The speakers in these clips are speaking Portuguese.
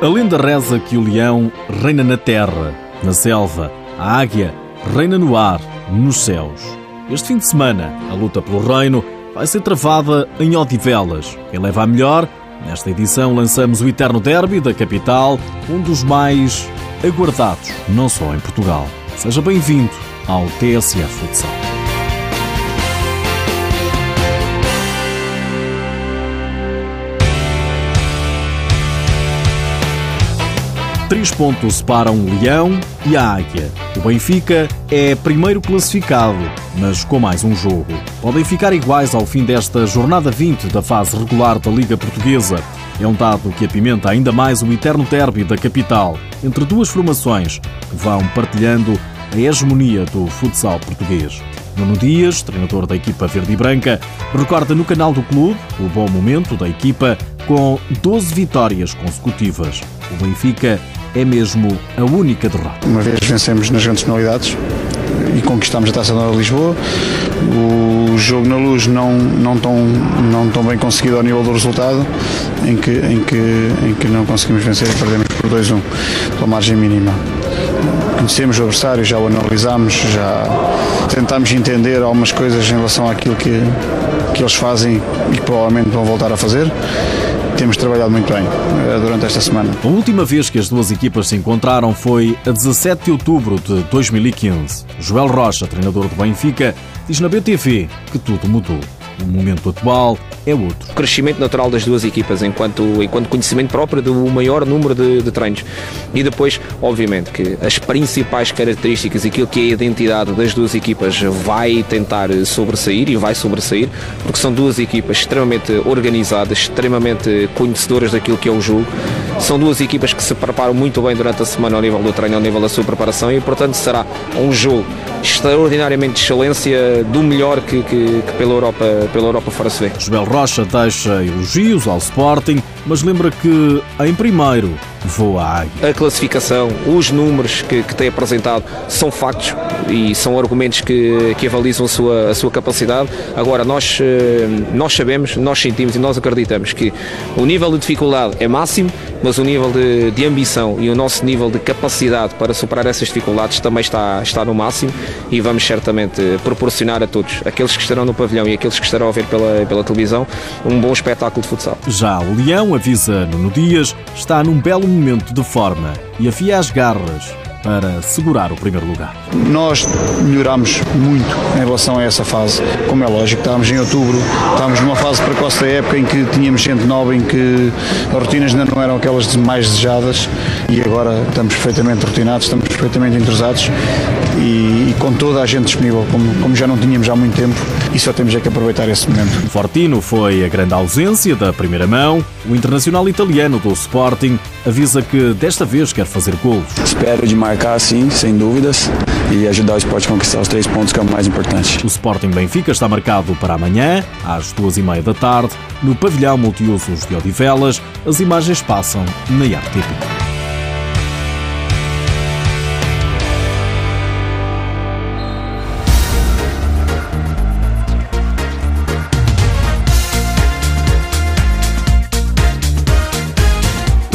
A lenda reza que o leão reina na terra, na selva, a águia reina no ar, nos céus. Este fim de semana, a luta pelo reino vai ser travada em Odivelas. Quem leva a melhor? Nesta edição lançamos o Eterno Derby da capital, um dos mais aguardados, não só em Portugal. Seja bem-vindo ao TSF Futsal. Três pontos separam o Leão e a Águia. O Benfica é primeiro classificado, mas com mais um jogo. Podem ficar iguais ao fim desta jornada 20 da fase regular da Liga Portuguesa. É um dado que apimenta ainda mais o eterno derby da capital, entre duas formações que vão partilhando a hegemonia do futsal português. Nuno Dias, treinador da equipa verde e branca, recorda no canal do clube o bom momento da equipa com 12 vitórias consecutivas. O Benfica é mesmo a única derrota. Uma vez vencemos nas grandes penalidades e conquistamos a Taça de Lisboa. O jogo na luz não, não, tão, não tão bem conseguido ao nível do resultado, em que, em que, em que não conseguimos vencer e perdemos por 2-1, pela margem mínima. Conhecemos o adversário, já o analisámos, já tentámos entender algumas coisas em relação àquilo que, que eles fazem e que provavelmente vão voltar a fazer temos trabalhado muito bem eh, durante esta semana. A última vez que as duas equipas se encontraram foi a 17 de outubro de 2015. Joel Rocha, treinador do Benfica, diz na BTV que tudo mudou. O momento atual é outro. O crescimento natural das duas equipas, enquanto, enquanto conhecimento próprio do maior número de, de treinos. E depois, obviamente, que as principais características e aquilo que é a identidade das duas equipas vai tentar sobressair e vai sobressair, porque são duas equipas extremamente organizadas, extremamente conhecedoras daquilo que é o jogo. São duas equipas que se preparam muito bem durante a semana ao nível do treino, ao nível da sua preparação e, portanto, será um jogo extraordinariamente de excelência do melhor que, que, que pela, Europa, pela Europa fora se vê. Rocha deixa elogios ao Sporting, mas lembra que, em primeiro, voa a águia. A classificação, os números que, que tem apresentado são factos e são argumentos que, que avalizam a sua, a sua capacidade. Agora, nós, eh, nós sabemos, nós sentimos e nós acreditamos que o nível de dificuldade é máximo, mas o nível de, de ambição e o nosso nível de capacidade para superar essas dificuldades também está, está no máximo e vamos certamente proporcionar a todos, aqueles que estarão no pavilhão e aqueles que estarão a ver pela, pela televisão, um bom espetáculo de futsal. Já o Leão avisa Nuno Dias, está num belo momento de forma e afia as garras para segurar o primeiro lugar. Nós melhoramos muito em relação a essa fase, como é lógico, estávamos em outubro, estávamos numa fase precoce da época em que tínhamos gente nova, em que as rotinas ainda não eram aquelas mais desejadas e agora estamos perfeitamente rotinados, estamos perfeitamente entrosados e, e, com toda a gente disponível, como, como já não tínhamos há muito tempo, e só temos é que aproveitar esse momento. Fortino foi a grande ausência da primeira mão. O internacional italiano do Sporting avisa que desta vez quer fazer gols. Espero de marcar sim, sem dúvidas, e ajudar o esporte a conquistar os três pontos que é o mais importante. O Sporting Benfica está marcado para amanhã, às duas e meia da tarde, no pavilhão multiusos de Odivelas. As imagens passam na RTP.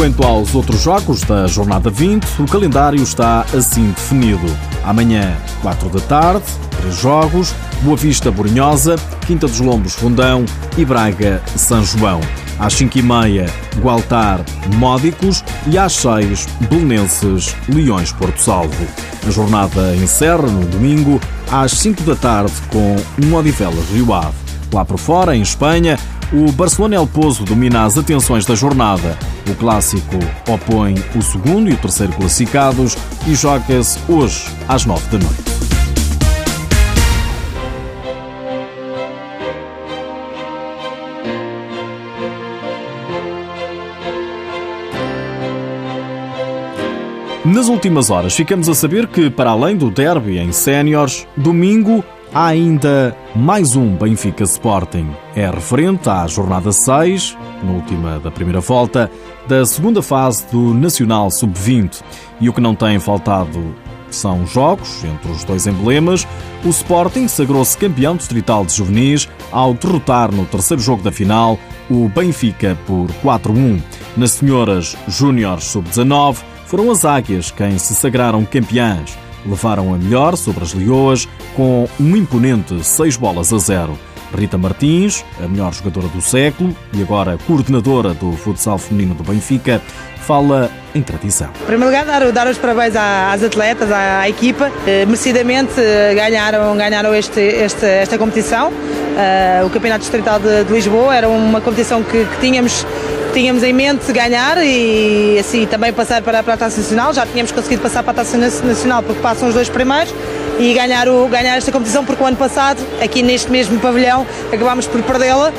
Quanto aos outros jogos da jornada 20, o calendário está assim definido. Amanhã, 4 da tarde, três jogos: Boa Vista Borinhosa, Quinta dos Lombos Fundão e Braga São João. Às 5h30, Gualtar Módicos e às 6 Belenenses Leões Porto Salvo. A jornada encerra no domingo às 5 da tarde com um Odivelas Rio Ave. Lá por fora, em Espanha, o Barcelona El Pozo domina as atenções da jornada. O clássico opõe o segundo e o terceiro classificados e joga-se hoje às nove da noite. Nas últimas horas ficamos a saber que, para além do derby em séniores, domingo Há ainda mais um Benfica Sporting. É referente à jornada 6, última da primeira volta, da segunda fase do Nacional Sub-20. E o que não tem faltado São jogos entre os dois emblemas. O Sporting sagrou-se campeão distrital de juvenis ao derrotar no terceiro jogo da final o Benfica por 4-1. Nas senhoras Júniores sub-19, foram as Águias quem se sagraram campeãs. Levaram a melhor sobre as Leoas com um imponente 6 bolas a 0. Rita Martins, a melhor jogadora do século e agora coordenadora do futsal feminino do Benfica, fala em tradição. Em primeiro lugar, dar, dar os parabéns às atletas, à, à equipa. Eh, merecidamente eh, ganharam, ganharam este, este, esta competição. Uh, o Campeonato Distrital de, de, Lisboa era uma competição que, que tínhamos tínhamos em mente ganhar e assim também passar para, para a Taça Nacional. Já tínhamos conseguido passar para a Taça Nacional porque passam os dois primeiros e ganhar, o, ganhar esta competição porque o ano passado, aqui neste mesmo pavilhão, acabámos por perdê-la.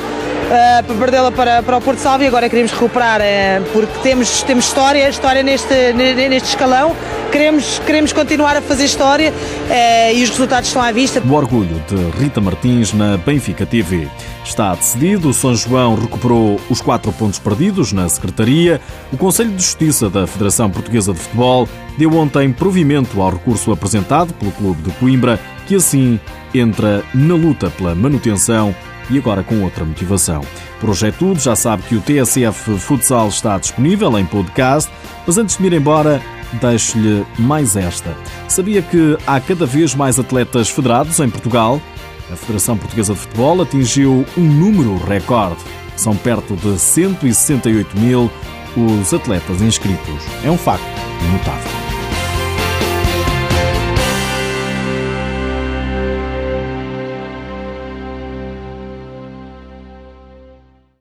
Uh, para perdê-la para, o Porto Salvo e agora queremos recuperar uh, porque temos, temos história, história neste, neste escalão queremos, queremos continuar a fazer história uh, e os resultados estão à vista. O orgulho de Rita Martins na Benfica TV. Está decidido, o São João recuperou os quatro pontos perdidos na Secretaria. O Conselho de Justiça da Federação Portuguesa de Futebol deu ontem provimento ao recurso apresentado pelo Clube de Coimbra, que assim entra na luta pela manutenção e agora com outra motivação. Por hoje é tudo, já sabe que o TSF Futsal está disponível em podcast, mas antes de me ir embora, deixo-lhe mais esta. Sabia que há cada vez mais atletas federados em Portugal? A Federação Portuguesa de Futebol atingiu um número recorde. São perto de 168 mil os atletas inscritos. É um facto notável.